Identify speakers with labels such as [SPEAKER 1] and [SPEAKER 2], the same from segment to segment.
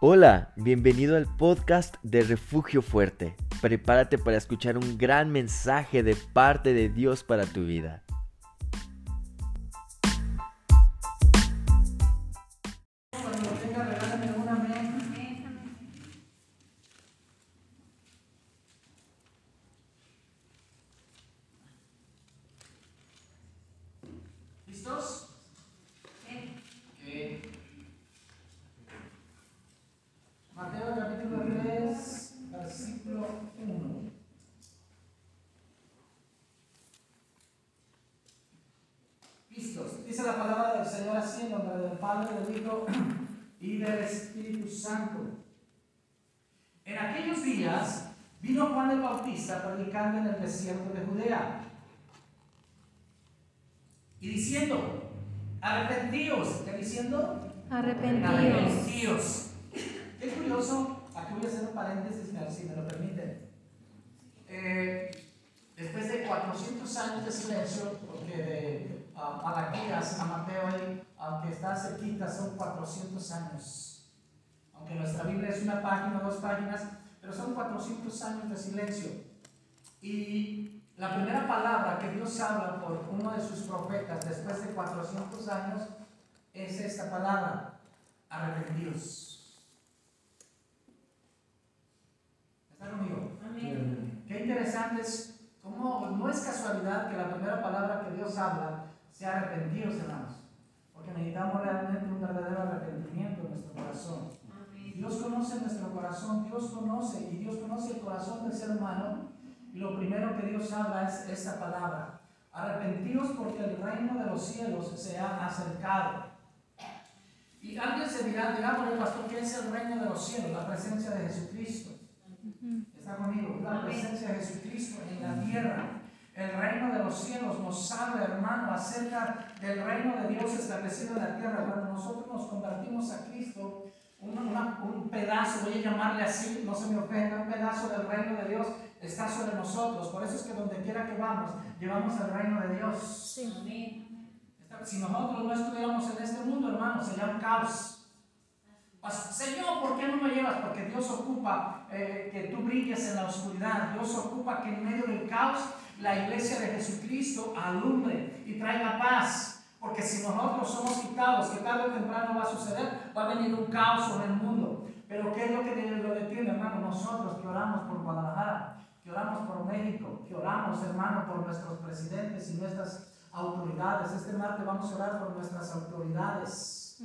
[SPEAKER 1] Hola, bienvenido al podcast de Refugio Fuerte. Prepárate para escuchar un gran mensaje de parte de Dios para tu vida.
[SPEAKER 2] y del Espíritu Santo. En aquellos días vino Juan el Bautista predicando en el desierto de Judea y diciendo, arrepentíos, ¿qué diciendo?
[SPEAKER 3] Arrepentíos.
[SPEAKER 2] Arrepentíos. Qué curioso, aquí voy a hacer un paréntesis, si me lo permiten. Eh, después de 400 años de silencio, porque uh, Malaquías a Mateo aunque está cerquita, son 400 años. Aunque nuestra Biblia es una página, dos páginas, pero son 400 años de silencio. Y la primera palabra que Dios habla por uno de sus profetas después de 400 años es esta palabra, arrepentidos. ¿Está conmigo? Amén. Qué interesante es cómo no es casualidad que la primera palabra que Dios habla sea arrepentidos, hermanos necesitamos realmente un verdadero arrepentimiento en nuestro corazón. Dios conoce nuestro corazón, Dios conoce y Dios conoce el corazón del ser humano. Y lo primero que Dios habla es esta palabra. Arrepentidos porque el reino de los cielos se ha acercado. Y alguien se dirá, dirá por el pastor, ¿qué es el reino de los cielos? La presencia de Jesucristo. ¿Está conmigo? La presencia de Jesucristo en la tierra. El reino de los cielos nos habla, hermano, acerca del reino de Dios establecido en la tierra. Cuando nosotros nos convertimos a Cristo, un pedazo, voy a llamarle así, no se me ofenda, un pedazo del reino de Dios está sobre nosotros. Por eso es que donde quiera que vamos, llevamos el reino de Dios. Sí. Si nosotros no estuviéramos en este mundo, hermano, sería un caos. Señor, ¿por qué no me llevas? Porque Dios ocupa eh, que tú brilles en la oscuridad. Dios ocupa que en medio del caos la iglesia de Jesucristo alumbre y traiga paz. Porque si nosotros somos quitados, que tarde o temprano va a suceder, va a venir un caos sobre el mundo. Pero ¿qué es lo que lo detiene, hermano? Nosotros que oramos por Guadalajara, que oramos por México, que oramos, hermano, por nuestros presidentes y nuestras autoridades. Este martes vamos a orar por nuestras autoridades,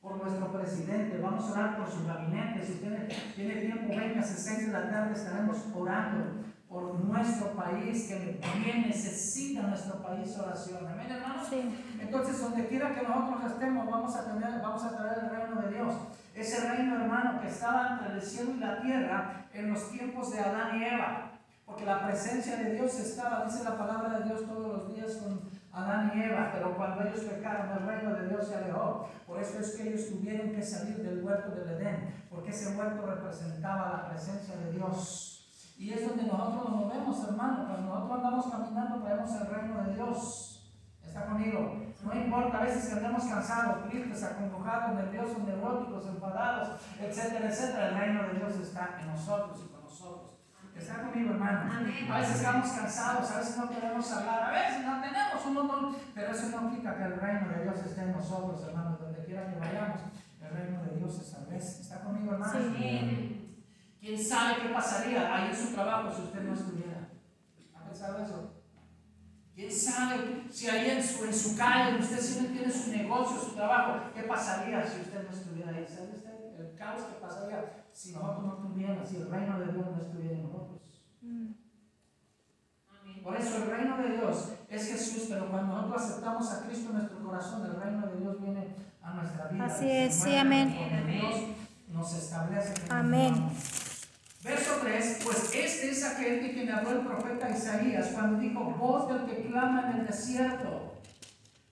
[SPEAKER 2] por nuestro presidente, vamos a orar por su gabinete. Si usted tiene tiempo, venga a 6 de la tarde, estaremos orando por nuestro país, que bien necesita nuestro país oración. Amén, hermanos. Entonces, donde quiera que nosotros estemos, vamos a tener, vamos a traer el reino de Dios. Ese reino, hermano, que estaba entre el cielo y la tierra en los tiempos de Adán y Eva. Porque la presencia de Dios estaba, dice la palabra de Dios todos los días con Adán y Eva, pero cuando ellos pecaron, el reino de Dios se alejó. Por eso es que ellos tuvieron que salir del huerto del Edén, porque ese huerto representaba la presencia de Dios. Y es donde nosotros nos movemos, hermano. Cuando nosotros andamos caminando, traemos el reino de Dios. ¿Está conmigo? No importa, a veces que andamos cansados, tristes, acongojados, nerviosos, neuróticos, enfadados, etcétera, etcétera. El reino de Dios está en nosotros y con nosotros. Está conmigo, hermano. A veces estamos cansados, a veces no queremos hablar, a veces no tenemos un montón, pero eso no implica que el reino de Dios esté en nosotros, hermano. Donde quiera que vayamos, el reino de Dios establece. ¿Está conmigo, hermano? Sí. ¿Quién sabe qué pasaría ahí en su trabajo si usted no estuviera? ¿Ha pensado eso? ¿Quién sabe si ahí en su, en su calle usted siempre tiene su negocio, su trabajo? ¿Qué pasaría si usted no estuviera ahí? ¿Sabe usted el caos que pasaría si nosotros no estuviéramos, si el reino de Dios no estuviera en nosotros? Por eso el reino de Dios es Jesús, pero cuando nosotros aceptamos a Cristo en nuestro corazón, el reino de Dios viene a nuestra vida.
[SPEAKER 3] Así es, sí, amén.
[SPEAKER 2] Dios nos establece.
[SPEAKER 3] Amén.
[SPEAKER 2] Verso 3, pues este es aquel de quien habló el profeta Isaías cuando dijo, voz del que clama en el desierto,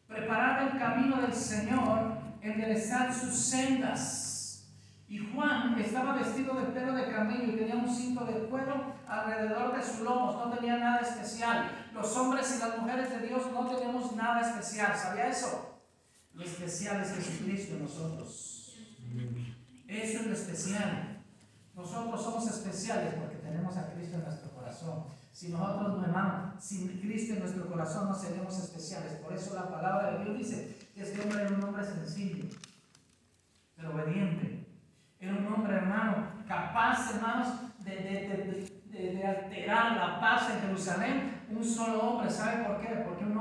[SPEAKER 2] preparad el camino del Señor, enderezad sus sendas. Y Juan estaba vestido de pelo de camello y tenía un cinto de cuero alrededor de sus lomos, no tenía nada especial. Los hombres y las mujeres de Dios no tenemos nada especial, ¿sabía eso? Lo especial es Jesucristo en nosotros. Eso es lo especial. Nosotros somos especiales porque tenemos a Cristo en nuestro corazón. Si nosotros, hermano, sin Cristo en nuestro corazón no seremos especiales. Por eso la palabra de Dios dice que este hombre era un hombre sencillo, pero obediente. Era un hombre, hermano, capaz, hermanos, de, de, de, alterar la paz en Jerusalén. Un solo hombre, ¿sabe por qué? Porque un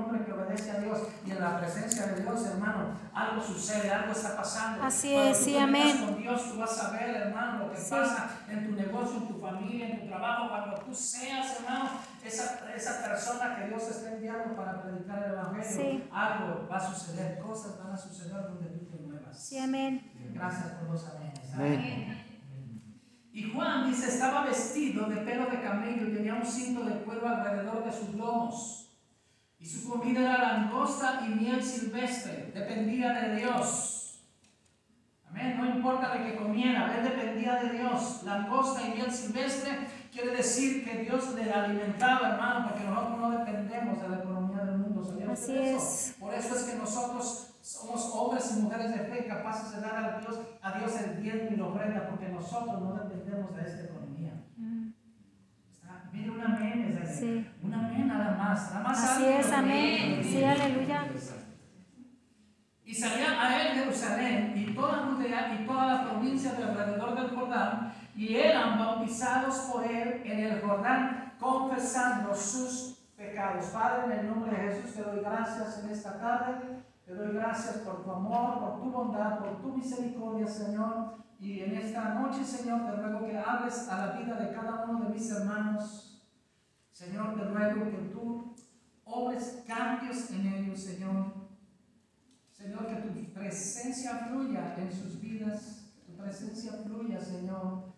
[SPEAKER 2] obedece a Dios y en la presencia de Dios, hermano, algo sucede, algo está pasando.
[SPEAKER 3] Así es, sí, amén.
[SPEAKER 2] Con Dios tú vas a ver, hermano, lo que pasa en tu negocio, en tu familia, en tu trabajo, cuando tú seas, hermano, esa, esa persona que Dios está enviando para predicar el Evangelio, algo va a suceder, cosas van a suceder donde tú te muevas.
[SPEAKER 3] Sí, amén.
[SPEAKER 2] Gracias por los amén. amén. Y Juan dice, estaba vestido de pelo de camello y tenía un cinto de cuero alrededor de sus lomos. Y su comida era langosta y miel silvestre, dependía de Dios. Amén, no importa de qué comiera, él dependía de Dios. Langosta y miel silvestre quiere decir que Dios le alimentaba, hermano, porque nosotros no dependemos de la economía del mundo.
[SPEAKER 3] Así es.
[SPEAKER 2] Por eso es que nosotros somos hombres y mujeres de fe capaces de dar a Dios, a Dios el bien y la ofrenda, porque nosotros no dependemos de esta economía. Mm. Mire, un amén, es sí. un amén nada más. Nada más
[SPEAKER 3] Así es, amén. Sí, aleluya.
[SPEAKER 2] Y salía a él Jerusalén y toda Judea y toda la provincia de alrededor del Jordán, y eran bautizados por él en el Jordán, confesando sus pecados. Padre, en el nombre de Jesús te doy gracias en esta tarde te doy gracias por tu amor, por tu bondad, por tu misericordia, Señor. Y en esta noche, Señor, te ruego que hables a la vida de cada uno de mis hermanos. Señor, te ruego que tú obres cambios en ellos, Señor. Señor, que tu presencia fluya en sus vidas, tu presencia fluya, Señor.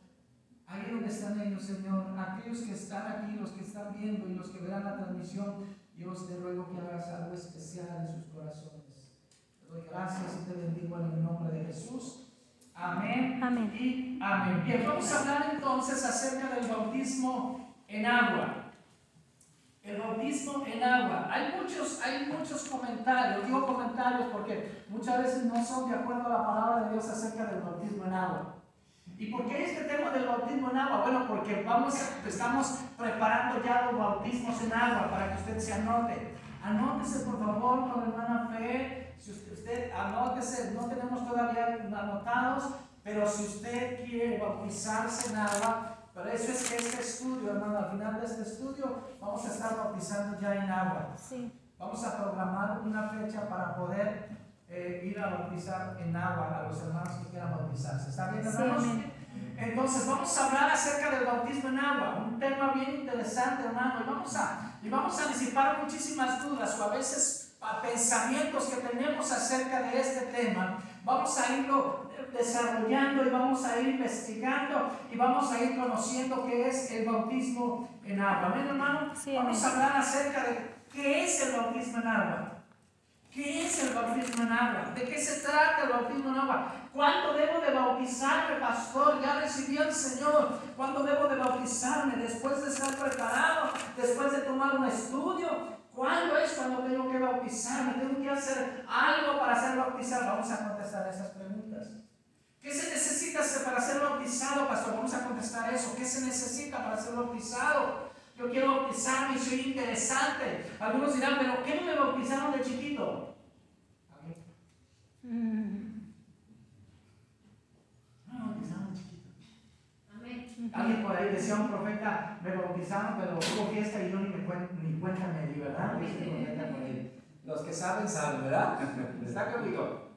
[SPEAKER 2] Ahí donde están ellos, Señor, aquellos que están aquí, los que están viendo y los que verán la transmisión, Dios te ruego que hagas algo especial en sus corazones doy gracias y te bendigo en el nombre de Jesús. Amén.
[SPEAKER 3] Amén.
[SPEAKER 2] Y amén. Bien, vamos a hablar entonces acerca del bautismo en agua. El bautismo en agua. Hay muchos, hay muchos comentarios, digo comentarios porque muchas veces no son de acuerdo a la palabra de Dios acerca del bautismo en agua. ¿Y por qué este tema del bautismo en agua? Bueno, porque vamos, estamos preparando ya los bautismos en agua para que usted se anote. Anótese por favor con hermana Fe. Si usted, usted anótese, no tenemos todavía anotados, pero si usted quiere bautizarse en agua, pero eso es que este estudio, hermano, al final de este estudio vamos a estar bautizando ya en agua.
[SPEAKER 3] Sí.
[SPEAKER 2] Vamos a programar una fecha para poder eh, ir a bautizar en agua a los hermanos que quieran bautizarse. ¿Está bien, hermanos? Sí, entonces vamos a hablar acerca del bautismo en agua, un tema bien interesante, hermano, y vamos a, y vamos a disipar muchísimas dudas o a veces a pensamientos que tenemos acerca de este tema. Vamos a irlo desarrollando y vamos a ir investigando y vamos a ir conociendo qué es el bautismo en agua. ¿Ven, hermano? vamos a hablar acerca de qué es el bautismo en agua. ¿Qué es el bautismo en agua? ¿De qué se trata el bautismo en agua? ¿Cuándo debo de bautizarme, pastor? Ya recibí al Señor. ¿Cuándo debo de bautizarme? Después de estar preparado, después de tomar un estudio. ¿Cuándo es cuando tengo que bautizarme? ¿Tengo que hacer algo para ser bautizado? Vamos a contestar esas preguntas. ¿Qué se necesita para ser bautizado, pastor? Vamos a contestar eso. ¿Qué se necesita para ser bautizado? Yo quiero bautizarme y soy interesante. Algunos dirán, pero ¿qué no me bautizaron de chiquito? Mm. No me bautizaron de chiquito. Amén. Alguien por ahí decía un profeta, me bautizaron, pero hubo fiesta y yo ni, me ni cuenta me di, ¿verdad? Los que saben, saben, ¿verdad? ¿Está conmigo?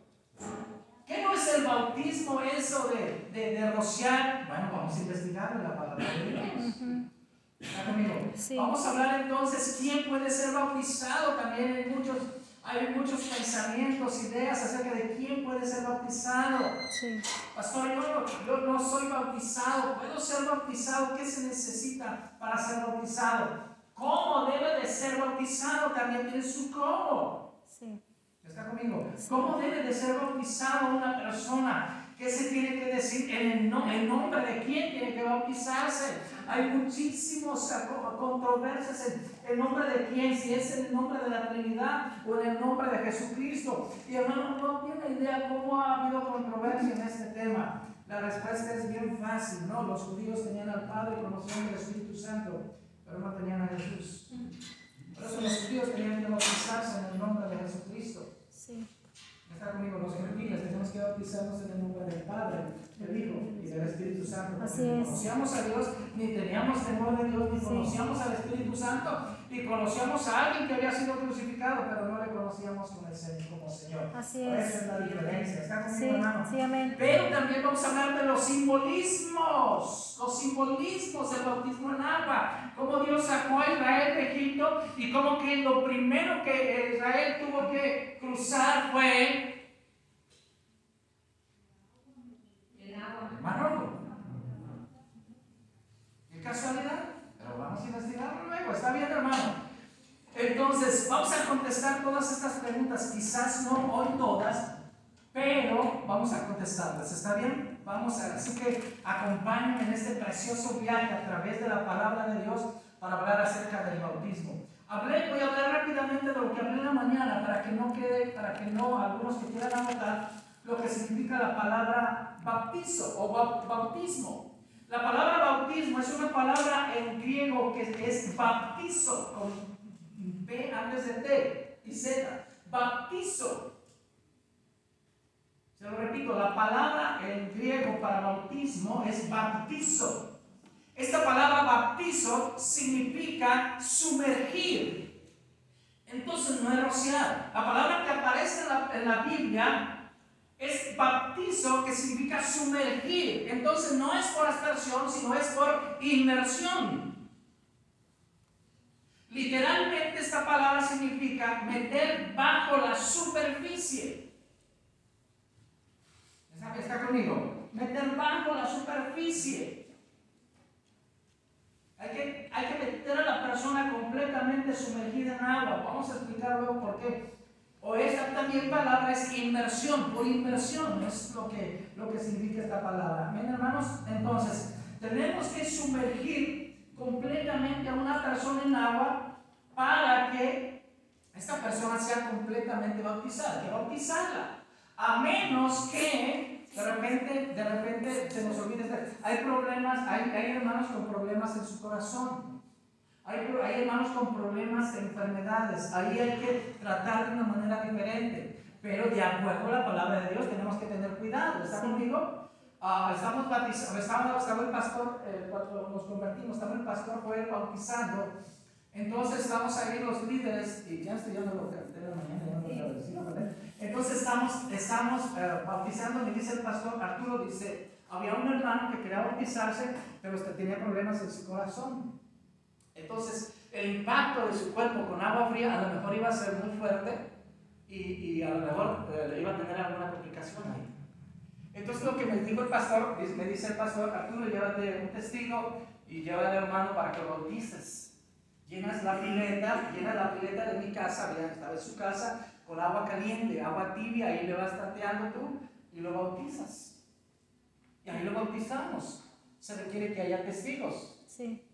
[SPEAKER 2] ¿Qué no es el bautismo eso de, de, de rociar? Bueno, vamos a investigar en la palabra de Dios. Vamos a hablar entonces quién puede ser bautizado. También hay muchos, hay muchos pensamientos, ideas acerca de quién puede ser bautizado. Pastor, yo, yo no soy bautizado. ¿Puedo ser bautizado? ¿Qué se necesita para ser bautizado? ¿Cómo debe de ser bautizado? También tiene su cómo. ¿Cómo debe de ser bautizado una persona? ¿Qué se tiene que decir? ¿En el, nombre de quién tiene que bautizarse? Hay muchísimos controversias en el nombre de quién, si es en el nombre de la Trinidad o en el nombre de Jesucristo. Y hermano, no tiene idea cómo ha habido controversia en este tema. La respuesta es bien fácil, ¿no? Los judíos tenían al Padre y conocían el Espíritu Santo, pero no tenían a Jesús. Por eso los judíos tenían que bautizarse en el nombre de Jesucristo.
[SPEAKER 3] Sí.
[SPEAKER 2] Está conmigo, los gentiles tenemos que bautizarnos en el nombre del Padre, del Hijo y del Espíritu Santo.
[SPEAKER 3] Así
[SPEAKER 2] Porque ni
[SPEAKER 3] es.
[SPEAKER 2] conocíamos a Dios, ni teníamos temor de Dios, ni
[SPEAKER 3] Sí.
[SPEAKER 2] conocíamos al Espíritu Santo, ni conocíamos a alguien que había sido crucificado, pero no le conocíamos como, el Señor, como Señor.
[SPEAKER 3] Así es.
[SPEAKER 2] Esa es la diferencia. ¿Está conmigo,
[SPEAKER 3] Sí,
[SPEAKER 2] hermano?
[SPEAKER 3] sí, amén.
[SPEAKER 2] Pero también vamos a hablar de los simbolismos, los simbolismos del bautismo en agua, cómo Dios sacó a Israel de Egipto y cómo que lo primero que Israel tuvo que cruzar fue el Mar Rojo. ¿Qué casualidad? Pero vamos a investigarlo luego, está bien hermano. Entonces, vamos a contestar todas estas preguntas, quizás no hoy todas, pero vamos a contestarlas, ¿está bien? Vamos a, así que acompáñenme en este precioso viaje a través de la palabra de Dios para hablar acerca del bautismo. Hablé, voy a hablar rápidamente de lo que hablé en la mañana para que no quede, para que no, algunos que quieran anotar, lo que significa la palabra bautizo o bau- bautismo. La palabra bautismo es una palabra en griego que es bautizo, con B antes de T y Z. Bautizo. Se lo repito, la palabra en griego para bautismo es bautizo. Esta palabra bautizo significa sumergir. Entonces no es rociar. La palabra que aparece en la, en la Biblia es bautizo, que significa sumergir. Entonces no es por aspersión, sino es por inmersión. Literalmente esta palabra significa meter bajo la superficie. ¿Está, conmigo? Meter bajo la superficie. Hay que, hay que meter a la persona completamente sumergida en agua. Vamos a explicar luego por qué. O esta también palabra es inmersión, por inmersión es lo que, lo que significa esta palabra. Bien, hermanos, entonces tenemos que sumergir completamente a una persona en agua para que esta persona sea completamente bautizada, que bautizarla. A menos que de repente, de repente se nos olvide, de- hay problemas, hay, hay hermanos con problemas en su corazón. Hay, hay hermanos con problemas de enfermedades. Ahí hay que tratar de una manera diferente. Pero de acuerdo a la palabra de Dios tenemos que tener cuidado. ¿Está conmigo? Ah, estamos estaba, estaba el pastor, eh, cuando nos convertimos, estaba el pastor fue bautizando. Entonces estamos ahí los líderes, y ya estoy dando lo que de la mañana, ya no lo. Entonces estamos, estamos eh, bautizando, me dice el pastor Arturo, dice, había un hermano que quería bautizarse, pero este tenía problemas en su corazón. Entonces, el impacto de su cuerpo con agua fría a lo mejor iba a ser muy fuerte y, y a lo mejor eh, iba a tener alguna complicación ahí. Entonces, lo que me dijo el pastor, me dice el pastor, Arturo, llévate un testigo y lleva al hermano para que lo bautices. Llenas la pileta, llena la pileta de mi casa, estaba en su casa, con agua caliente, agua tibia, ahí le vas tanteando tú y lo bautizas. Y ahí lo bautizamos. Se requiere que haya testigos.
[SPEAKER 3] Sí.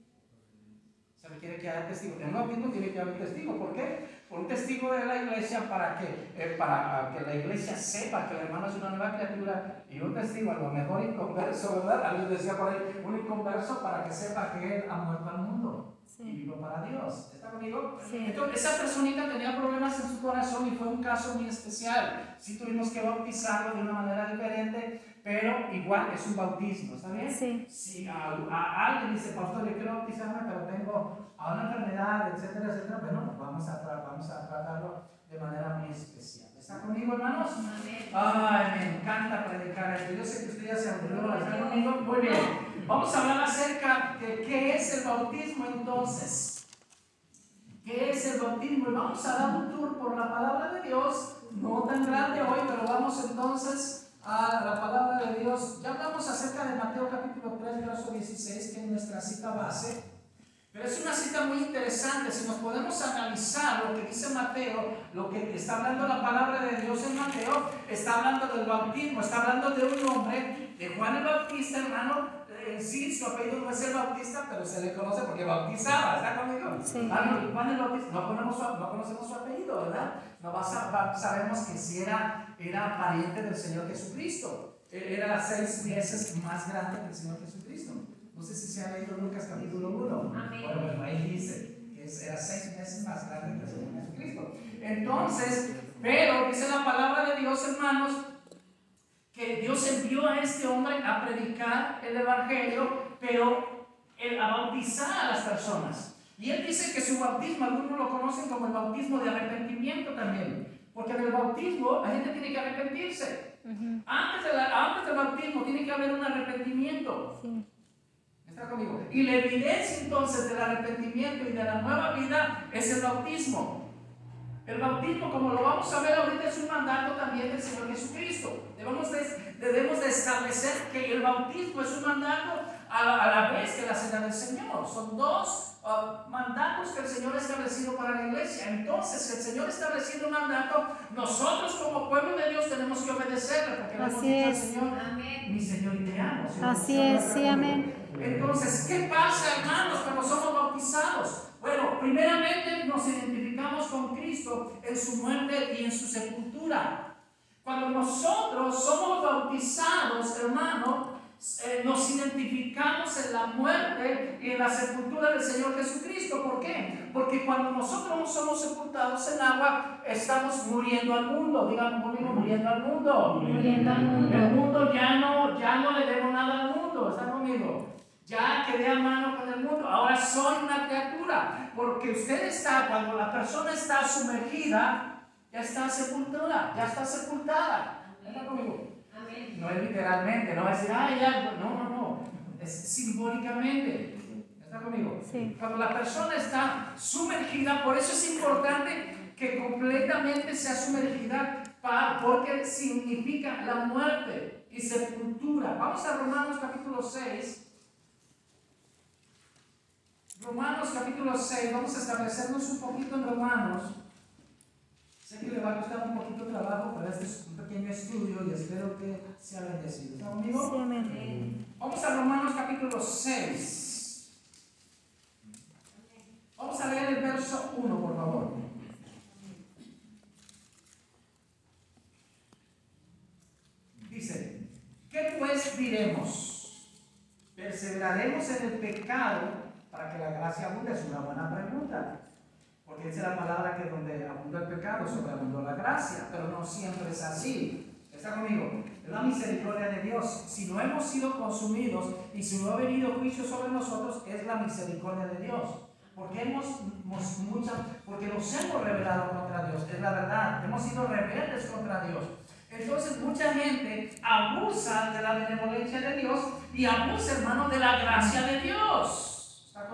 [SPEAKER 2] Se requiere que haya testigo. En el bautismo tiene que haber testigo. ¿Por qué? Por un testigo de la iglesia para que, eh, para que la iglesia sepa que el hermano es una nueva criatura y un testigo, a lo mejor inconverso, ¿verdad? Alguien decía por ahí, un inconverso para que sepa que él ha muerto al mundo y
[SPEAKER 3] Sí.
[SPEAKER 2] vivo para Dios. ¿Está conmigo?
[SPEAKER 3] Sí.
[SPEAKER 2] Entonces, esa personita tenía problemas en su corazón y fue un caso muy especial. Sí tuvimos que bautizarlo de una manera diferente, pero igual es un bautismo, ¿está bien?
[SPEAKER 3] Sí.
[SPEAKER 2] Si a, a alguien dice, pastor, yo quiero bautizarme, pero tengo a una enfermedad, etcétera, etcétera, bueno, vamos a, vamos a tratarlo de manera muy especial. ¿Está conmigo, hermanos? Ay, me encanta predicar esto. Yo sé que usted ya se aburrió. ¿Está conmigo? Muy bien. Vamos a hablar acerca de qué es el bautismo entonces. ¿Qué es el bautismo? Y vamos a dar un tour por la palabra de Dios, no tan grande hoy, pero vamos entonces a la palabra de Dios. Ya hablamos acerca de Mateo capítulo 3, verso 16, que es nuestra cita base. Pero es una cita muy interesante. Si nos podemos analizar lo que dice Mateo, lo que está hablando la palabra de Dios en Mateo, está hablando del bautismo, está hablando de un hombre, de Juan el Bautista, hermano. En sí, su apellido no es el Bautista, pero se le conoce porque bautizaba. ¿Está conmigo?
[SPEAKER 3] Sí.
[SPEAKER 2] Ah, no, Juan el Bautista, no conocemos su, no conocemos su apellido, ¿verdad? No sabemos que si era, era pariente del Señor Jesucristo. Él era seis veces más grande que el Señor Jesucristo. No sé si se ha leído Lucas capítulo 1. Bueno, bueno, ahí dice que era seis veces más grande que el Señor Jesucristo. Entonces, pero dice la palabra de Dios, hermanos, que Dios envió a este hombre a predicar el Evangelio, pero a bautizar a las personas. Y él dice que su bautismo, algunos lo conocen como el bautismo de arrepentimiento también. Porque en el bautismo la gente tiene que arrepentirse. antes, antes, del bautismo tiene que haber un arrepentimiento. ¿Está conmigo? Y la evidencia entonces del arrepentimiento y de la nueva vida es el bautismo. El bautismo, como lo vamos a ver ahorita, es un mandato también del Señor Jesucristo. Debemos de, debemos de establecer que el bautismo es un mandato a la, vez que la cena del Señor. Son dos uh, mandatos que el Señor ha establecido para la iglesia. Entonces, si el Señor establecido un mandato, nosotros como pueblo de Dios tenemos que obedecerle, porque
[SPEAKER 3] Así le hemos
[SPEAKER 2] dicho al Señor, mi Señor y te amo.
[SPEAKER 3] Así es, sí, amén.
[SPEAKER 2] Entonces, ¿qué pasa, hermanos, cuando somos bautizados? Bueno, primeramente nos identificamos con Cristo en su muerte y en su sepultura. Cuando nosotros somos bautizados, hermano, eh, nos identificamos en la muerte y en la sepultura del Señor Jesucristo. ¿Por qué? Porque cuando nosotros somos sepultados en agua, estamos muriendo al mundo. Digan conmigo, muriendo al mundo.
[SPEAKER 3] Muriendo al mundo.
[SPEAKER 2] El mundo ya no, ya no le debo nada al mundo. ¿Están conmigo? Ya quedé a mano con el mundo, ahora soy una criatura, porque usted está, cuando la persona está sumergida, ya está sepultada, ya está sepultada. ¿Está conmigo? No es literalmente, no va a decir, ay, ya, no, no, no, es simbólicamente. ¿Está conmigo?
[SPEAKER 3] Sí.
[SPEAKER 2] Cuando la persona está sumergida, por eso es importante que completamente sea sumergida, porque significa la muerte y sepultura. Vamos a Romanos capítulo 6. Romanos capítulo 6, vamos a establecernos un poquito en Romanos. Sé que le va a costar un poquito de trabajo, pero este es un pequeño estudio y espero que sea bendecido. ¿Está conmigo?
[SPEAKER 3] Sí, amén.
[SPEAKER 2] Vamos a Romanos capítulo 6. Vamos a leer el verso 1, por favor. Dice, ¿qué pues diremos? ¿Perseveraremos en el pecado? para que la gracia abunde? Es una buena pregunta. Porque es la palabra que donde abundó el pecado, sobreabundó la gracia. Pero no siempre es así. ¿Está conmigo? Es la misericordia de Dios. Si no hemos sido consumidos y si no ha venido juicio sobre nosotros, es la misericordia de Dios. Porque hemos, mucha, porque nos hemos rebelado contra Dios. Es la verdad. Hemos sido rebeldes contra Dios. Entonces mucha gente abusa de la benevolencia de Dios y abusa, hermano, de la gracia de Dios.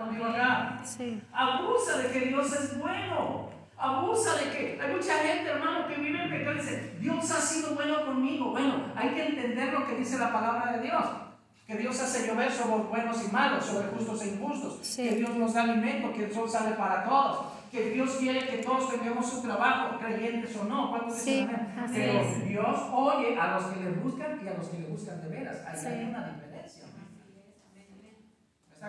[SPEAKER 2] ¿Está conmigo acá?
[SPEAKER 3] Sí.
[SPEAKER 2] Abusa de que Dios es bueno. Abusa de que hay mucha gente, hermano, que vive en pecado y dice, Dios ha sido bueno conmigo. Bueno, hay que entender lo que dice la palabra de Dios. Que Dios hace llover sobre buenos y malos, sobre justos e injustos. Que Dios nos da alimento, que el sol sale para todos. Que Dios quiere que todos tengamos un trabajo, creyentes o no. ¿Cuántos
[SPEAKER 3] sí,
[SPEAKER 2] Pero Dios oye a los que le buscan y a los que le buscan de veras. Ahí hay una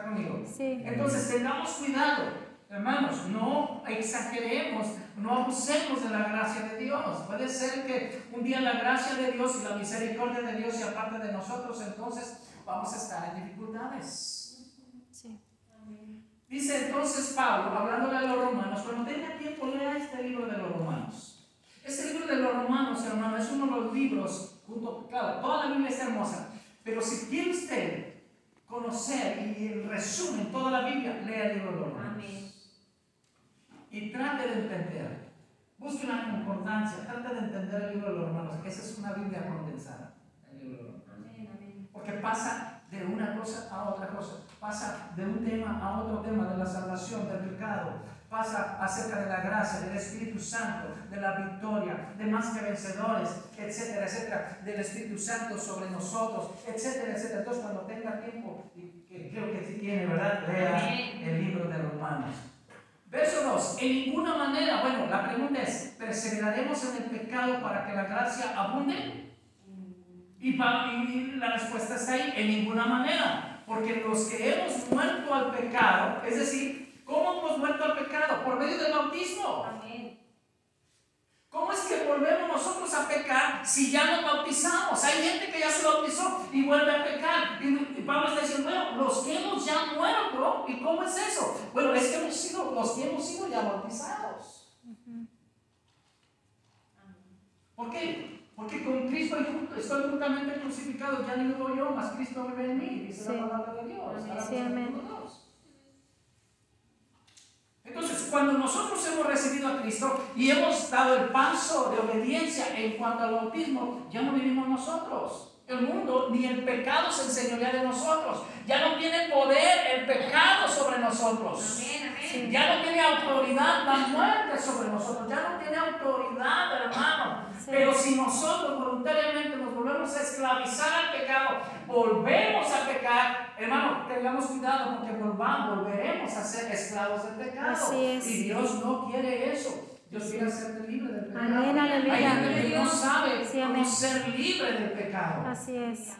[SPEAKER 2] conmigo?
[SPEAKER 3] Sí.
[SPEAKER 2] Entonces tengamos cuidado, hermanos, no exageremos, no abusemos de la gracia de Dios. Puede ser que un día la gracia de Dios y la misericordia de Dios sea parte de nosotros, entonces vamos a estar en dificultades.
[SPEAKER 3] Sí.
[SPEAKER 2] Dice entonces Pablo, hablándole a los romanos, cuando tenga tiempo lea este libro de los romanos. Este libro de los romanos, hermano, es uno de los libros, junto, claro, toda la Biblia es hermosa, pero si quiere usted conocer y en resumen toda la Biblia, lea el libro de los Romanos. Y trate de entender. Busque una concordancia, trate de entender el libro de los Romanos. Esa es una Biblia condensada. El libro de los Porque pasa de una cosa a otra cosa. Pasa de un tema a otro tema, de la salvación, del pecado, pasa acerca de la gracia, del Espíritu Santo, de la victoria, de más que vencedores, etcétera, etcétera, del Espíritu Santo sobre nosotros, etcétera, etcétera. Entonces, cuando tenga tiempo, creo que sí tiene, ¿verdad? Lea el libro de Romanos. Verso 2. En ninguna manera, bueno, la pregunta es, ¿perseveraremos en el pecado para que la gracia abunde? Y, y la respuesta está ahí, en ninguna manera. Porque los que hemos muerto al pecado, es decir, ¿Cómo hemos vuelto al pecado? Por medio del bautismo. ¿Cómo es que volvemos nosotros a pecar? si ya nos bautizamos? Hay gente que ya se bautizó y vuelve a pecar. Y, Pablo está diciendo, bueno, los que hemos ya muerto, ¿y cómo es eso? Bueno, es que hemos sido, los que hemos sido ya bautizados. ¿Por qué? Porque con Cristo estoy juntamente crucificado, ya no vivo yo, más Cristo vive en mí, dice la palabra de Dios.
[SPEAKER 3] Sí, amén.
[SPEAKER 2] Entonces, cuando nosotros hemos recibido a Cristo y hemos dado el paso de obediencia en cuanto al bautismo, ya no vivimos nosotros. El mundo ni el pecado se enseñorea de nosotros. Ya no tiene poder el pecado sobre nosotros. Ya no tiene autoridad la muerte sobre nosotros. Ya no tiene autoridad, hermano. Pero si nosotros voluntariamente nos volvemos a esclavizar al pecado, volvemos a pecar, hermano, tengamos cuidado porque volvamos, volveremos a ser esclavos del pecado. Y Dios no quiere eso. Dios quiere hacerte libre del pecado.
[SPEAKER 3] Amén, aleluya.
[SPEAKER 2] Hay gente que no sabe cómo ser libre del pecado.
[SPEAKER 3] Así es.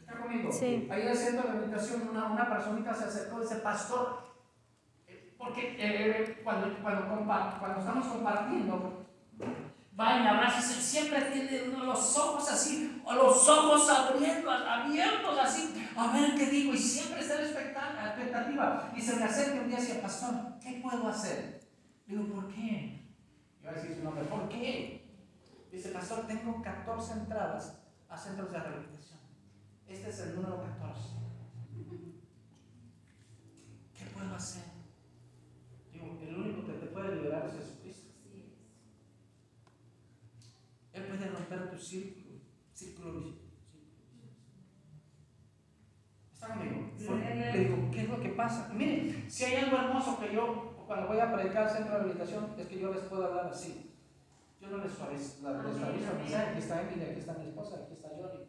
[SPEAKER 2] ¿Está conmigo?
[SPEAKER 3] Sí.
[SPEAKER 2] Ahí haciendo la invitación, una, una personita se acercó y dice, pastor, porque eh, cuando, cuando, cuando estamos compartiendo, va y abraza, siempre tiene los ojos así, o los ojos abriendo, abiertos así, a ver qué digo, y siempre está la expectativa. Y se me acerca un día y dice, pastor, ¿qué puedo hacer? Digo, ¿por qué? Yo voy a decir su nombre, ¿por qué? Dice, pastor, tengo 14 entradas a centros de rehabilitación. Este es el número 14. ¿Qué puedo hacer? Digo, el único que te puede liberar es Jesucristo. Romper tu círculo, círculo ¿Está conmigo? Le digo, ¿qué es lo que pasa? Mire, si hay algo hermoso que yo, cuando voy a predicar centro de rehabilitación, es que yo les puedo hablar así. Yo no les suavizo, les suavizo. Aquí está Emily, aquí está mi esposa, aquí está Johnny.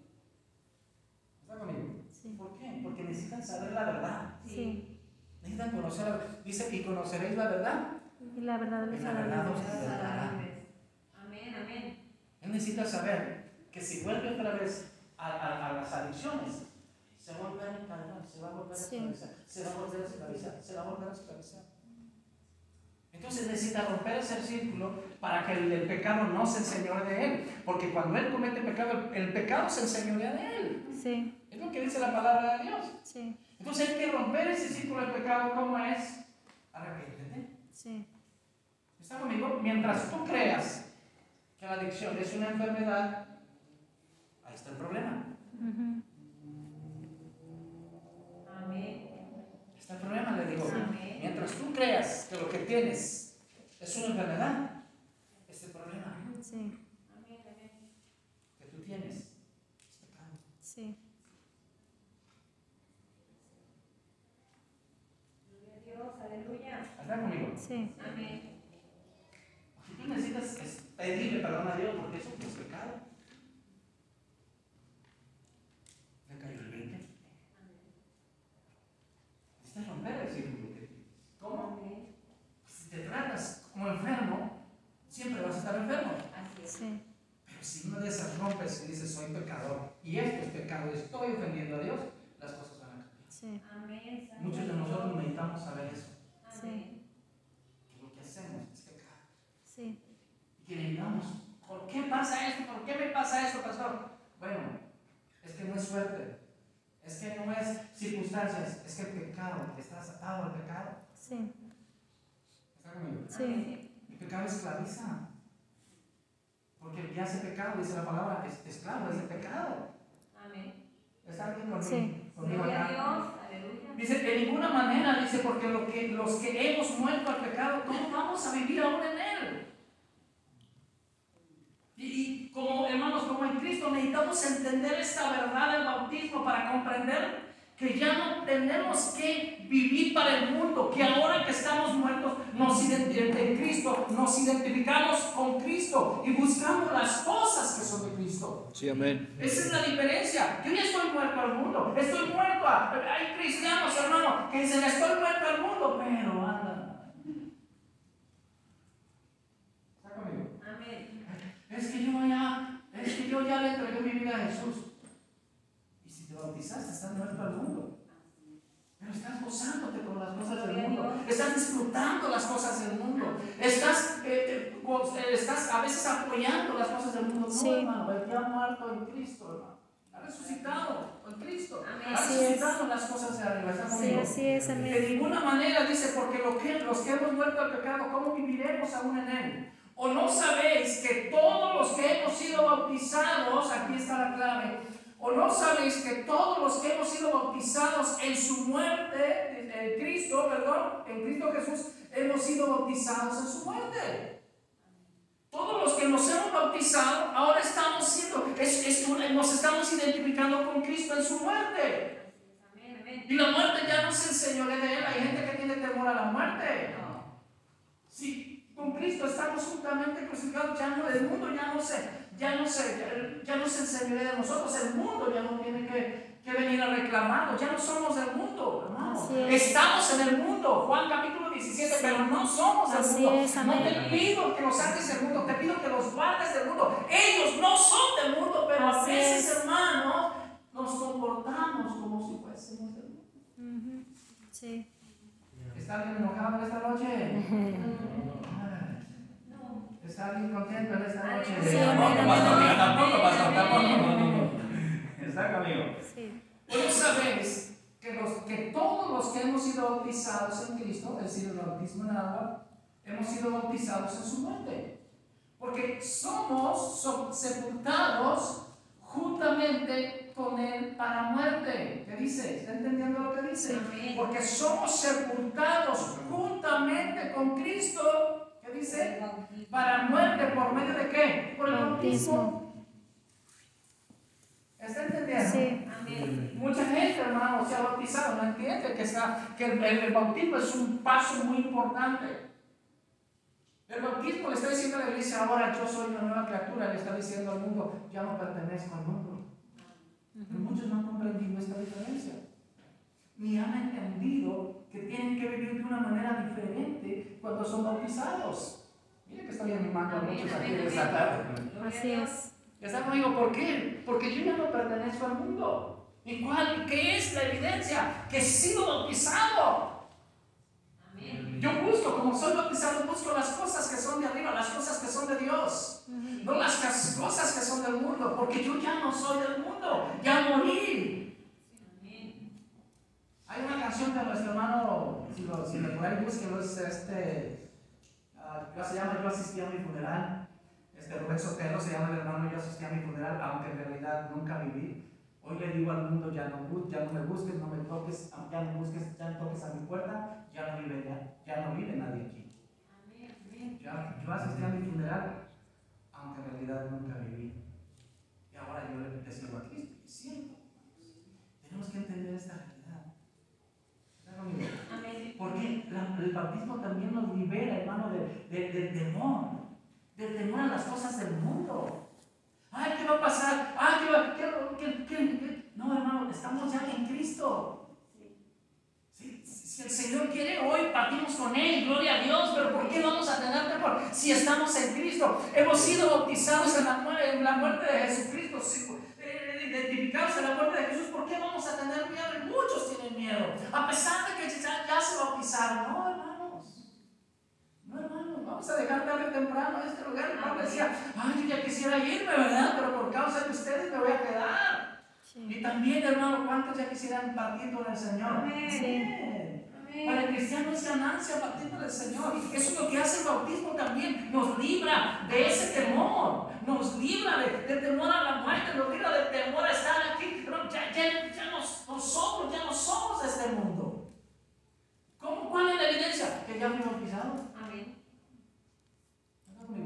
[SPEAKER 2] ¿Está conmigo? Sí. ¿Por qué? Porque necesitan saber la verdad.
[SPEAKER 3] Sí.
[SPEAKER 2] Necesitan conocer, dice, y conoceréis la verdad.
[SPEAKER 3] Y la verdad les hará
[SPEAKER 2] Amén, amén. Él necesita saber que si vuelve otra vez a, a, a las adicciones, se va a volver a encadenar, se va a volver a esclavizar, se va a volver a esclavizar, se va a volver a esclavizar. Entonces necesita romper ese círculo para que el, pecado no se enseñore de él. Porque cuando él comete pecado, el, pecado se enseñorea de él.
[SPEAKER 3] Sí.
[SPEAKER 2] Es lo que dice la palabra de Dios.
[SPEAKER 3] Sí.
[SPEAKER 2] Entonces hay que romper ese círculo del pecado. ¿Cómo es? Arrepiéntete.
[SPEAKER 3] Sí.
[SPEAKER 2] ¿Está conmigo? Mientras tú creas que la adicción es una enfermedad, ahí está el problema. Está el problema, le digo. Mientras tú creas que lo que tienes es una enfermedad, es el problema.
[SPEAKER 3] Sí.
[SPEAKER 2] Que tú tienes es pecado.
[SPEAKER 3] Sí.
[SPEAKER 4] Dios, aleluya.
[SPEAKER 2] ¿Estás conmigo?
[SPEAKER 3] Sí.
[SPEAKER 4] Amén.
[SPEAKER 2] Si tú necesitas pedirle perdón a Dios porque eso es pecado. Le cayó el 20. Necesitas romper el círculo. ¿Cómo? Si te tratas como enfermo, siempre vas a estar enfermo.
[SPEAKER 4] Así es.
[SPEAKER 3] Sí.
[SPEAKER 2] Pero si una de esas rompes y dices soy pecador y esto es pecado y estoy ofendiendo a Dios, las cosas van a cambiar.
[SPEAKER 3] Sí.
[SPEAKER 4] Amén.
[SPEAKER 2] Muchos de nosotros necesitamos saber eso.
[SPEAKER 4] Amén.
[SPEAKER 2] Que lo que hacemos es pecado.
[SPEAKER 3] Sí.
[SPEAKER 2] Y que le digamos, ¿por qué pasa esto? ¿Por qué me pasa esto, pastor? Bueno, es que no es suerte. Es que no es circunstancias, es que el pecado, estás atado al pecado.
[SPEAKER 3] Sí.
[SPEAKER 2] ¿Está conmigo?
[SPEAKER 3] Sí.
[SPEAKER 2] El pecado esclaviza. Porque el que hace pecado, dice la palabra, es esclavo, es el pecado.
[SPEAKER 4] Amén.
[SPEAKER 2] ¿Está bien conmigo?
[SPEAKER 3] Sí.
[SPEAKER 2] conmigo
[SPEAKER 4] Gloria a
[SPEAKER 2] acá?
[SPEAKER 4] Dios. Aleluya.
[SPEAKER 2] Dice, de ninguna manera, dice, porque lo que, los que hemos muerto al pecado, ¿cómo vamos a vivir aún en él? Y, y como hermanos, como en Cristo, necesitamos entender esta verdad del bautismo para comprender que ya no tenemos que vivir para el mundo, que ahora que estamos muertos nos en Cristo, nos identificamos con Cristo y buscamos las cosas que son de Cristo.
[SPEAKER 1] Sí, amén.
[SPEAKER 2] Esa es la diferencia. Yo ya estoy muerto al mundo. Estoy muerto a... Hay cristianos, hermano, que dicen, estoy muerto al mundo, pero anda. ¿Está conmigo?
[SPEAKER 4] Amén.
[SPEAKER 2] Es que yo ya, es que yo ya le entregué mi vida a Jesús. Y si te bautizaste, estás muerto al mundo. Pero estás gozándote con las cosas del mundo. Estás disfrutando las cosas del mundo. Estás, eh, eh, estás a veces apoyando las cosas del mundo. No,
[SPEAKER 3] Sí.
[SPEAKER 2] hermano, el ha muerto en Cristo, hermano. Ha resucitado en Cristo. Ha
[SPEAKER 3] Así
[SPEAKER 2] resucitado en las cosas de arriba. ¿Está
[SPEAKER 3] Sí, así es,
[SPEAKER 2] De
[SPEAKER 3] amén.
[SPEAKER 2] ninguna manera dice, porque lo que, los que hemos muerto al pecado, ¿cómo viviremos aún en él? ¿O no sabéis que todos los que hemos sido bautizados, aquí está la clave, o no sabéis que todos los que hemos sido bautizados en su muerte, en Cristo, perdón, en Cristo Jesús, hemos sido bautizados en su muerte? Todos los que nos hemos bautizado, ahora estamos siendo, es- es nos estamos identificando con Cristo en su muerte. Y la muerte ya no se enseñorea de él. Hay gente que tiene temor a la muerte. Si con Cristo estamos juntamente crucificados, ya no, el mundo ya no se, ya no se, ya, no se enseñorea de nosotros. El mundo ya no tiene que, que venir a reclamarnos. Ya no somos del mundo, hermano.
[SPEAKER 3] Es.
[SPEAKER 2] Estamos en el mundo. Juan capítulo 17, pero no somos del
[SPEAKER 3] Así
[SPEAKER 2] mundo.
[SPEAKER 3] es,
[SPEAKER 2] no te pido que los saques del mundo, te pido que los guardes del mundo. Ellos no son del mundo, pero a veces,
[SPEAKER 3] es.
[SPEAKER 2] hermano, nos comportamos como si fuésemos del mundo.
[SPEAKER 3] Ujú. Sí.
[SPEAKER 2] ¿Está alguien enojado en esta noche? ¿Está alguien contento en esta noche?
[SPEAKER 3] Sí,
[SPEAKER 2] Tampoco,
[SPEAKER 3] amén,
[SPEAKER 2] pastor,
[SPEAKER 3] amén.
[SPEAKER 2] mira, tampoco, pastor, tampoco, no, no, no. Está conmigo.
[SPEAKER 3] Sí.
[SPEAKER 2] Pero sabéis que, los, que todos los que hemos sido bautizados en Cristo, es decir, el bautismo en agua, hemos sido bautizados en su muerte. Porque somos so- sepultados juntamente con Él para muerte. ¿Qué dice? ¿Está entendiendo lo que dice? Porque somos sepultados juntamente con Cristo. Para muerte, ¿por medio de qué? Por el bautismo. ¿Está entendiendo?
[SPEAKER 3] Sí.
[SPEAKER 4] Amén.
[SPEAKER 2] Mucha gente, hermano, se ha bautizado, no entiende que, está, que el, el- el bautismo es un paso muy importante. El bautismo le está diciendo a la iglesia, ahora yo soy una nueva criatura, le está diciendo al mundo, ya no pertenezco al mundo. Pero muchos no han comprendido esta diferencia, ni han entendido que tienen que vivir de una manera diferente cuando son bautizados. Mira que estoy animando a muchos aquí de esta tarde.
[SPEAKER 3] Así es.
[SPEAKER 2] ¿Está conmigo? ¿Por qué? Porque yo ya no pertenezco al mundo. ¿Y cuál? ¿Qué es la evidencia? Que he sido bautizado.
[SPEAKER 4] Amén.
[SPEAKER 2] Yo busco, como soy bautizado, busco las cosas que son de arriba, las cosas que son de Dios. No las cosas que son del mundo, porque yo ya no soy del mundo, ya morí. Hay una canción de nuestro hermano, si lo, si lo por ahí es este, ah, se llama Yo asistí a mi funeral. Este Rubén Sotelo se llama el hermano Yo asistí a mi funeral, aunque en realidad nunca viví. Hoy le digo al mundo, ya no, ya no me busques, no me toques, ya no busques, ya no toques a mi puerta, ya no vive, ya, ya no vive nadie aquí. Ya, yo asistí a mi funeral, aunque en realidad nunca viví. Y ahora yo le sigo a Cristo. Es cierto. Tenemos que entender esta realidad. Porque el bautismo también nos libera, hermano, de- de- del temor. Del temor a las cosas del mundo. Ay, ¿qué va a pasar? Ay, ¿qué va? No, hermano, estamos ya en Cristo. Si, el Señor quiere, hoy partimos con Él, gloria a Dios, pero ¿por qué vamos a tener temor si estamos en Cristo? Hemos sido bautizados en la, muerte de Jesucristo, sí, identificados en la muerte de Jesús, ¿por qué vamos a tener miedo? Y muchos tienen miedo, a pesar de que ya, ya se bautizaron. No, hermanos, no, hermanos, vamos a dejar tarde o temprano este lugar. Pablo decía, ay, yo ya quisiera irme, ¿verdad? Pero por causa de ustedes me voy a quedar.
[SPEAKER 3] Sí.
[SPEAKER 2] Y también, hermano, ¿cuántos ya quisieran partir con el Señor?
[SPEAKER 4] Amén.
[SPEAKER 2] Amén. Para el cristiano es ganancia partir con el Señor. Eso es lo que hace el bautismo también. Nos libra de ese temor. Nos libra de, del temor a la muerte. Nos libra del temor a estar aquí. Pero ya, ya, ya nos- nosotros ya no somos de este mundo. ¿Cómo, ¿Cuál es la evidencia? Que ya fui bautizado.
[SPEAKER 4] Amén.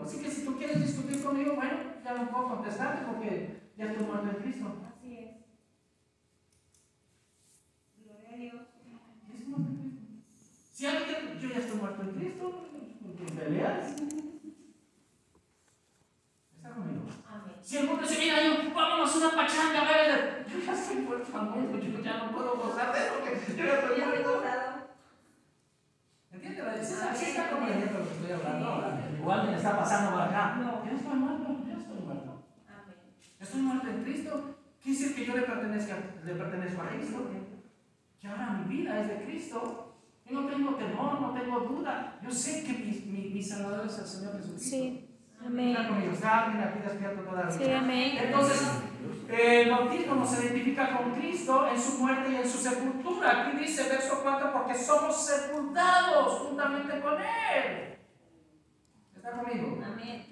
[SPEAKER 2] Así que si tú quieres discutir conmigo, bueno, ya no puedo contestarte porque ya estoy muerto en Cristo.
[SPEAKER 4] Así es. Gloria a Dios.
[SPEAKER 2] Ya estoy muerto en Cristo. Si alguien, yo ya estoy muerto en Cristo, ¿qué peleas? ¿Está conmigo?
[SPEAKER 4] Amén.
[SPEAKER 2] Si el mundo dice, mira, yo, vámonos a una pachanga, bebé. Yo ya estoy muerto al mundo, yo ya no puedo gozar de eso, porque yo ya estoy
[SPEAKER 4] Ya te he
[SPEAKER 2] muerto.
[SPEAKER 4] gozado.
[SPEAKER 2] ¿Entiendes? La sí, sí está comprendiendo lo que estoy hablando. O alguien está pasando por acá.
[SPEAKER 4] No.
[SPEAKER 2] Yo estoy muerto, yo estoy muerto.
[SPEAKER 4] Amén.
[SPEAKER 2] Estoy muerto en Cristo. Quiere decir que yo le pertenezco, le pertenezco a Cristo. Que de Cristo. Yo no tengo temor, no tengo duda. Yo sé que mi, mi, mi Salvador es el Señor Jesucristo.
[SPEAKER 3] Sí. Amén. Sí, amén.
[SPEAKER 2] Entonces, el bautismo nos identifica con Cristo en su muerte y en su sepultura. Aquí dice verso 4, porque somos sepultados juntamente con Él. ¿Está conmigo?
[SPEAKER 4] Amén.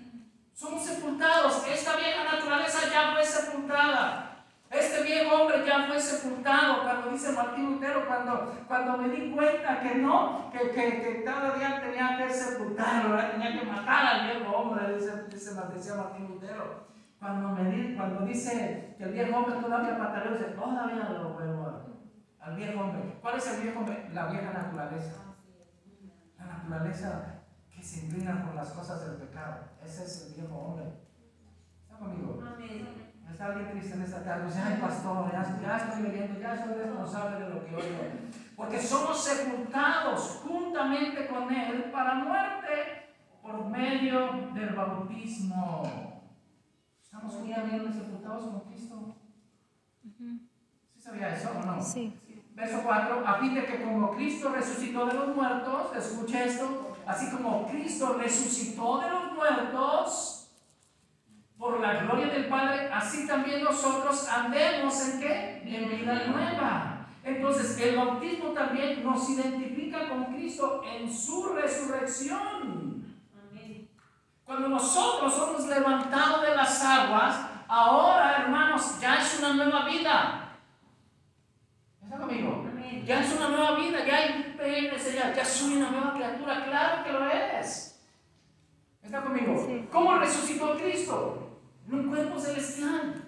[SPEAKER 2] Somos sepultados. Esta vieja naturaleza ya fue sepultada. Este viejo hombre ya fue sepultado. Cuando dice Martín Lutero, cuando, cuando me di cuenta que no, que, que, que cada día tenía que sepultarlo, ¿verdad? tenía que matar al viejo hombre, dice, dice, decía Martín Lutero. Cuando, me di, cuando dice que el viejo hombre todavía pataleó, dice, todavía lo vuelvo al viejo hombre. ¿Cuál es el viejo hombre? La vieja naturaleza. La naturaleza que se inclina por las cosas del pecado. Ese es el viejo hombre. ¿Está conmigo?
[SPEAKER 4] Amén.
[SPEAKER 2] Está alguien triste en esta tarde. Dice, ay, pastor, ya, ya estoy viviendo, ya soy responsable de lo que oigo. Porque somos sepultados juntamente con Él para muerte por medio del bautismo. Estamos juntamente sepultados con Cristo. ¿Sí sabía eso o no?
[SPEAKER 3] Sí.
[SPEAKER 2] Verso 4, a fin de que como Cristo resucitó de los muertos, escucha esto, así como Cristo resucitó de los muertos por la gloria del Padre, así también nosotros andemos en qué? En vida nueva. Entonces, el bautismo también nos identifica con Cristo en su resurrección.
[SPEAKER 4] Amén.
[SPEAKER 2] Cuando nosotros somos levantados de las aguas, ahora, hermanos, ya es una nueva vida. ¿Está conmigo?
[SPEAKER 4] Amén.
[SPEAKER 2] Ya es una nueva vida, ya hay PNC, ya, ya soy una nueva criatura, claro que lo es. ¿Está conmigo? ¿Cómo resucitó Cristo? En un cuerpo celestial.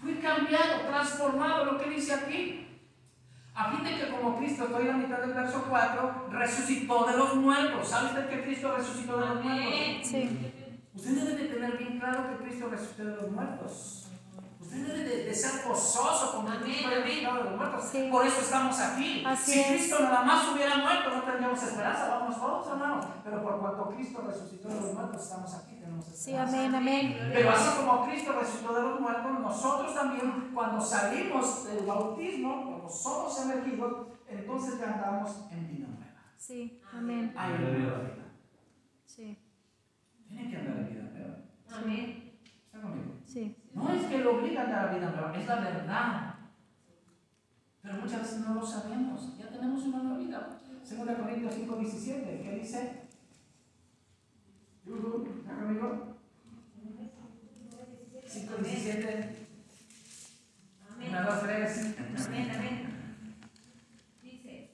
[SPEAKER 2] Fui cambiado, transformado, lo que dice aquí. A fin de que como Cristo, estoy en la mitad del verso 4, resucitó de los muertos. ¿Sabe usted que Cristo resucitó de los muertos?
[SPEAKER 3] Sí.
[SPEAKER 2] Usted debe de tener bien claro que Cristo resucitó de los muertos. Usted debe de, de ser gozoso con que
[SPEAKER 4] Amén,
[SPEAKER 2] de los muertos.
[SPEAKER 3] Sí.
[SPEAKER 2] Por eso estamos aquí.
[SPEAKER 3] Así
[SPEAKER 2] si
[SPEAKER 3] es.
[SPEAKER 2] Cristo nada más hubiera muerto, no tendríamos esperanza. Vamos todos, hermanos. Pero por cuanto Cristo resucitó de los muertos, estamos aquí, tenemos
[SPEAKER 3] Sí,
[SPEAKER 2] esperanza.
[SPEAKER 3] amén, amén.
[SPEAKER 2] Pero así como Cristo resucitó de los muertos, nosotros también, cuando salimos del bautismo, cuando somos emergidos, entonces ya andamos en vida nueva.
[SPEAKER 3] Sí, amén.
[SPEAKER 2] Hay una nueva vida.
[SPEAKER 3] Sí,
[SPEAKER 2] Tienen que andar en vida nueva.
[SPEAKER 4] Amén.
[SPEAKER 2] ¿Está conmigo?
[SPEAKER 3] sí.
[SPEAKER 2] No es que lo obliga a andar a vida nueva, es la verdad. Pero muchas veces no lo sabemos. Ya tenemos una nueva vida. Segunda Corintios 5, 17, ¿qué dice? ¿Está conmigo? 5, 17.
[SPEAKER 4] Amén.
[SPEAKER 2] 1, 2, 3.
[SPEAKER 4] Amén. Amén. Dice.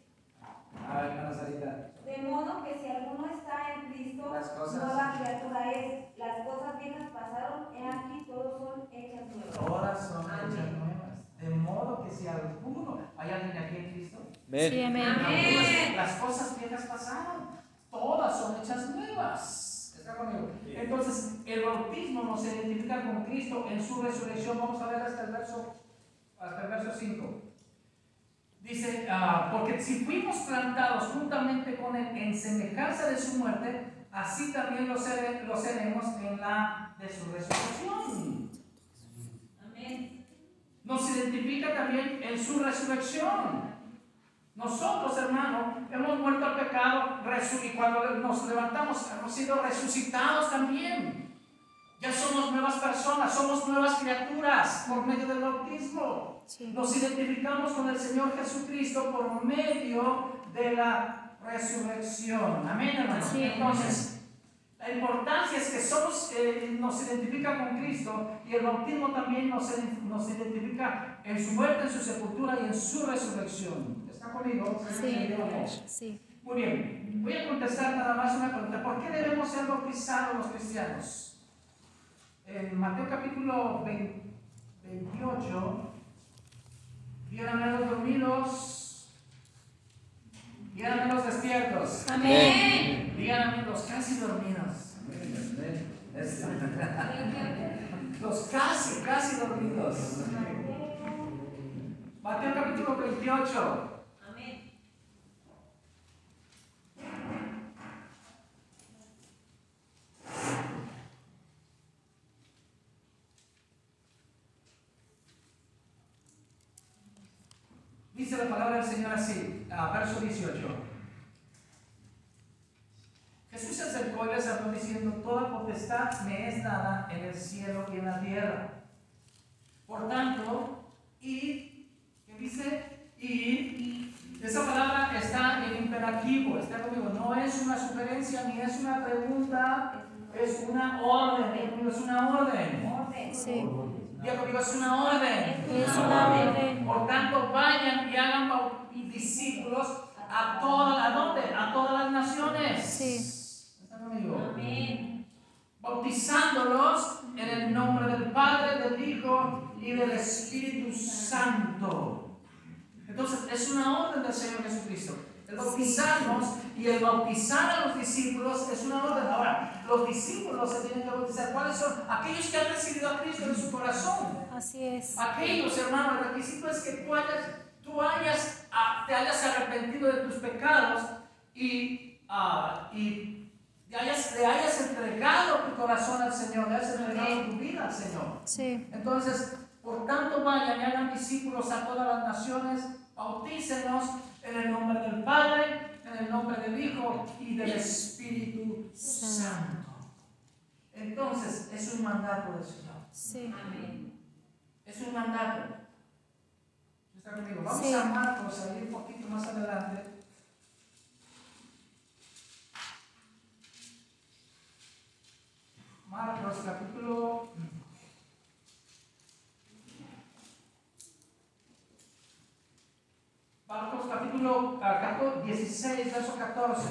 [SPEAKER 2] A ver, hermana Sarita.
[SPEAKER 5] De modo que si alguno está en Cristo,
[SPEAKER 2] Las cosas-
[SPEAKER 5] nueva criatura es. Las cosas viejas pasaron, he aquí todos son hechas nuevas.
[SPEAKER 2] Todas son
[SPEAKER 4] Amén.
[SPEAKER 2] hechas nuevas. De alguno, ¿hay alguien aquí en Cristo?
[SPEAKER 3] Sí, amén.
[SPEAKER 4] Amén.
[SPEAKER 2] Las cosas viejas pasaron, todas son hechas nuevas. ¿Está conmigo? Entonces, el bautismo nos identifica con Cristo en su resurrección. Vamos a ver hasta el verso, hasta el verso 5. Dice, ah, porque si fuimos plantados juntamente con Él en semejanza de su muerte, así también lo seremos en la de su resurrección. Nos identifica también en su resurrección. Nosotros, hermano, hemos muerto al pecado y cuando nos levantamos hemos sido resucitados también. Ya somos nuevas personas, somos nuevas criaturas por medio del bautismo.
[SPEAKER 3] Sí.
[SPEAKER 2] Nos identificamos con el Señor Jesucristo por medio de la resurrección. Amén, hermano.
[SPEAKER 3] Sí.
[SPEAKER 2] Entonces, la importancia es que somos, eh, nos identifica con Cristo y el bautismo también nos, nos identifica en su muerte, en su sepultura y en su resurrección. ¿Está conmigo?
[SPEAKER 3] Sí. Sí.
[SPEAKER 2] Muy bien, voy a contestar nada más una pregunta. ¿Por qué debemos ser bautizados los cristianos? En Mateo capítulo 20 28, díganme los dormidos, díganme los despiertos,
[SPEAKER 3] Amén.
[SPEAKER 2] díganme los casi dormidos. Es- Los casi, casi dormidos. Mateo capítulo 28.
[SPEAKER 4] Amén.
[SPEAKER 2] Dice la palabra del Señor así, a verso 18. Jesús se acercó y les habló diciendo, toda potestad me es dada en el cielo y en la tierra. Por tanto, id, ¿qué dice? Id. Esa palabra está en imperativo, está conmigo. No es una sugerencia ni es una pregunta, es una orden. Es una orden.
[SPEAKER 5] Orden.
[SPEAKER 3] Sí.
[SPEAKER 2] Conmigo, es una orden.
[SPEAKER 3] Es una orden.
[SPEAKER 2] Por tanto, vayan y hagan discípulos a todas, ¿a dónde? A todas las bautizándolos en el nombre del Padre, del Hijo y del Espíritu Santo. Entonces, es una orden del Señor Jesucristo. El bautizarnos y el bautizar a los discípulos es una orden. Ahora, los discípulos se tienen que bautizar. ¿Cuáles son? Aquellos que han recibido a Cristo en su corazón.
[SPEAKER 3] Así es.
[SPEAKER 2] Aquellos, hermanos, el requisito es que tú hayas, tú hayas, ah, te hayas arrepentido de tus pecados y, ah, y te hayas, le hayas entregado tu corazón al Señor, le hayas entregado tu vida al Señor.
[SPEAKER 3] Sí.
[SPEAKER 2] Entonces, por tanto, vayan y hagan discípulos a todas las naciones, bautícenos en el nombre del Padre, en el nombre del Hijo y del Espíritu Santo. Entonces, es un mandato del Señor.
[SPEAKER 3] Sí.
[SPEAKER 4] Amén.
[SPEAKER 2] Es un mandato. ¿Está conmigo? Vamos
[SPEAKER 3] Sí.
[SPEAKER 2] a Marcos, ahí un poquito más adelante. Marcos, capítulo. Marcos, capítulo ah, 14, 16, verso 14.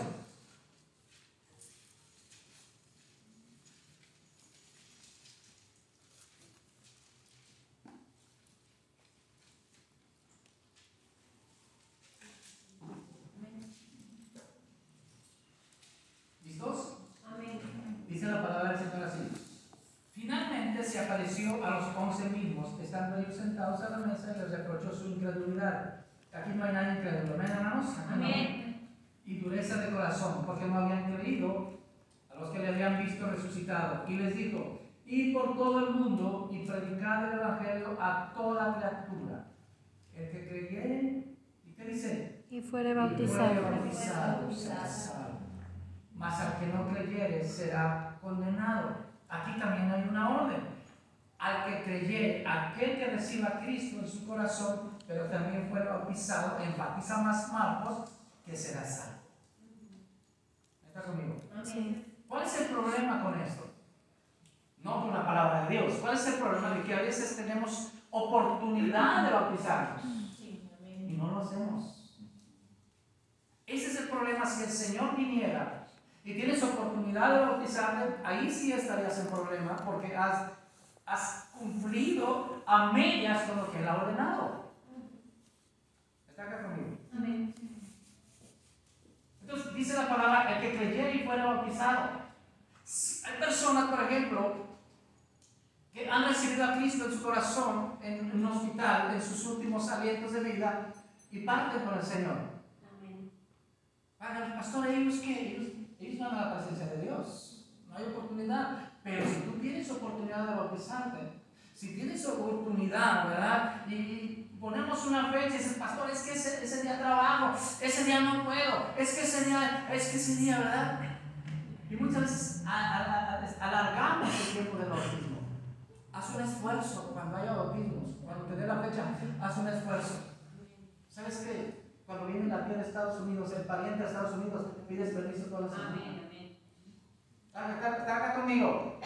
[SPEAKER 2] ¿Listos?
[SPEAKER 4] Amén.
[SPEAKER 2] Dice la palabra del Señor así. Finalmente se apareció a los once mismos, estando ellos y les reprochó su incredulidad. Aquí no hay nadie incrédulo, ¿ven hermanos?
[SPEAKER 4] Amén.
[SPEAKER 2] Y dureza de corazón, porque no habían creído a los que le habían visto resucitado. Y les dijo, id por todo el mundo y predicad el Evangelio a toda criatura. El que creyere, ¿y qué dice?
[SPEAKER 3] Y fuere
[SPEAKER 2] Y fuere
[SPEAKER 3] bautizado.
[SPEAKER 2] bautizado, será salvo. Mas al que no creyere será condenado. Aquí también hay una orden. Al que creyere, aquel que reciba a Cristo en su corazón, pero también fue bautizado, enfatiza más Marcos, que será salvo. ¿Está conmigo?
[SPEAKER 3] Sí.
[SPEAKER 2] ¿Cuál es el problema con esto? No con la palabra de Dios. ¿Cuál es el problema de que a veces tenemos oportunidad de bautizarnos?
[SPEAKER 4] Sí,
[SPEAKER 2] y no lo hacemos. Ese es el problema. Si el Señor viniera y tienes oportunidad de bautizarte, ahí sí estarías en problema porque has, has cumplido a medias con lo que Él ha ordenado. ¿Está acá conmigo?
[SPEAKER 4] Amén.
[SPEAKER 2] Entonces dice la palabra, el que creyera y fuera bautizado. Hay personas, por ejemplo, que han recibido a Cristo en su corazón en un hospital, en sus últimos alientos de vida, y parten con el Señor.
[SPEAKER 4] Amén.
[SPEAKER 2] Para el pastor, ellos que ellos, ellos van a la presencia de Dios. No hay oportunidad. Pero si tú tienes oportunidad de bautizarte, si tienes oportunidad, ¿verdad? Y ponemos una fecha y dices, pastor, es que ese, ese día trabajo, ese día no puedo, es que ese día, es que ese día, ¿verdad? Y muchas veces alargamos el tiempo del bautismo. Haz un esfuerzo cuando haya bautismos, cuando te dé la fecha, haz un esfuerzo. ¿Sabes qué? Cuando viene la tía de Estados Unidos, el pariente de Estados Unidos, pides permiso toda la semana.
[SPEAKER 4] Amén. Amén.
[SPEAKER 2] Está, está- está acá conmigo.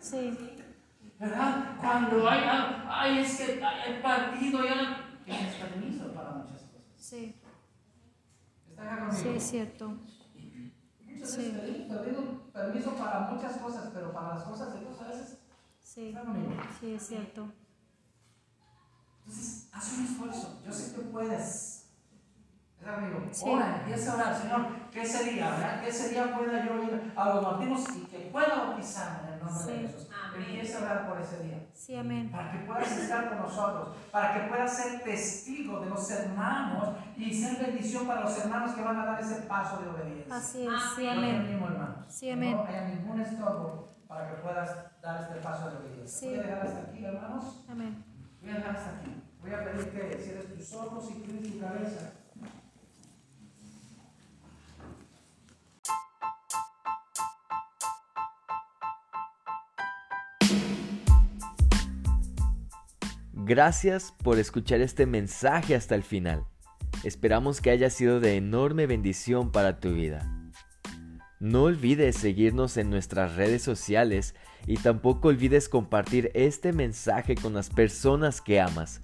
[SPEAKER 3] Sí.
[SPEAKER 2] ¿Verdad? Cuando hay, ay, es que hay el partido, ya tienes permiso para muchas cosas.
[SPEAKER 3] Sí.
[SPEAKER 2] ¿Está acá
[SPEAKER 3] Sí,
[SPEAKER 2] conmigo?
[SPEAKER 3] es cierto.
[SPEAKER 2] Muchas
[SPEAKER 3] sí.
[SPEAKER 2] veces pedimos, pedimos permiso para muchas cosas, pero para las cosas de Dios a veces
[SPEAKER 3] Sí.
[SPEAKER 2] está conmigo.
[SPEAKER 3] Sí, es cierto.
[SPEAKER 2] Entonces, haz un esfuerzo. Yo sé que puedes. ¿Está conmigo?
[SPEAKER 3] Sí.
[SPEAKER 2] Ora, empieza a orar, Señor, que ese día, ¿verdad? Que ese día pueda yo ir a los bautismos y que pueda bautizarme en el nombre de
[SPEAKER 3] Sí.
[SPEAKER 2] Jesús.
[SPEAKER 4] Amén.
[SPEAKER 2] Empieza a orar por ese día.
[SPEAKER 3] Sí, amén.
[SPEAKER 2] para que puedas estar con nosotros, para que puedas ser testigo de los hermanos y ser bendición para los hermanos que van a dar ese paso de obediencia.
[SPEAKER 3] Así es. Sí, amén. Sí, amén.
[SPEAKER 2] No haya ningún estorbo para que puedas dar este paso de obediencia.
[SPEAKER 3] Sí.
[SPEAKER 2] Voy a dejar hasta aquí, hermanos.
[SPEAKER 3] Amén.
[SPEAKER 2] Voy a dejar hasta aquí. Voy a pedir que cierres tus ojos y inclines tu cabeza.
[SPEAKER 1] Gracias por escuchar este mensaje hasta el final. Esperamos que haya sido de enorme bendición para tu vida. No olvides seguirnos en nuestras redes sociales y tampoco olvides compartir este mensaje con las personas que amas.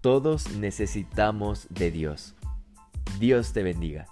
[SPEAKER 1] Todos necesitamos de Dios. Dios te bendiga.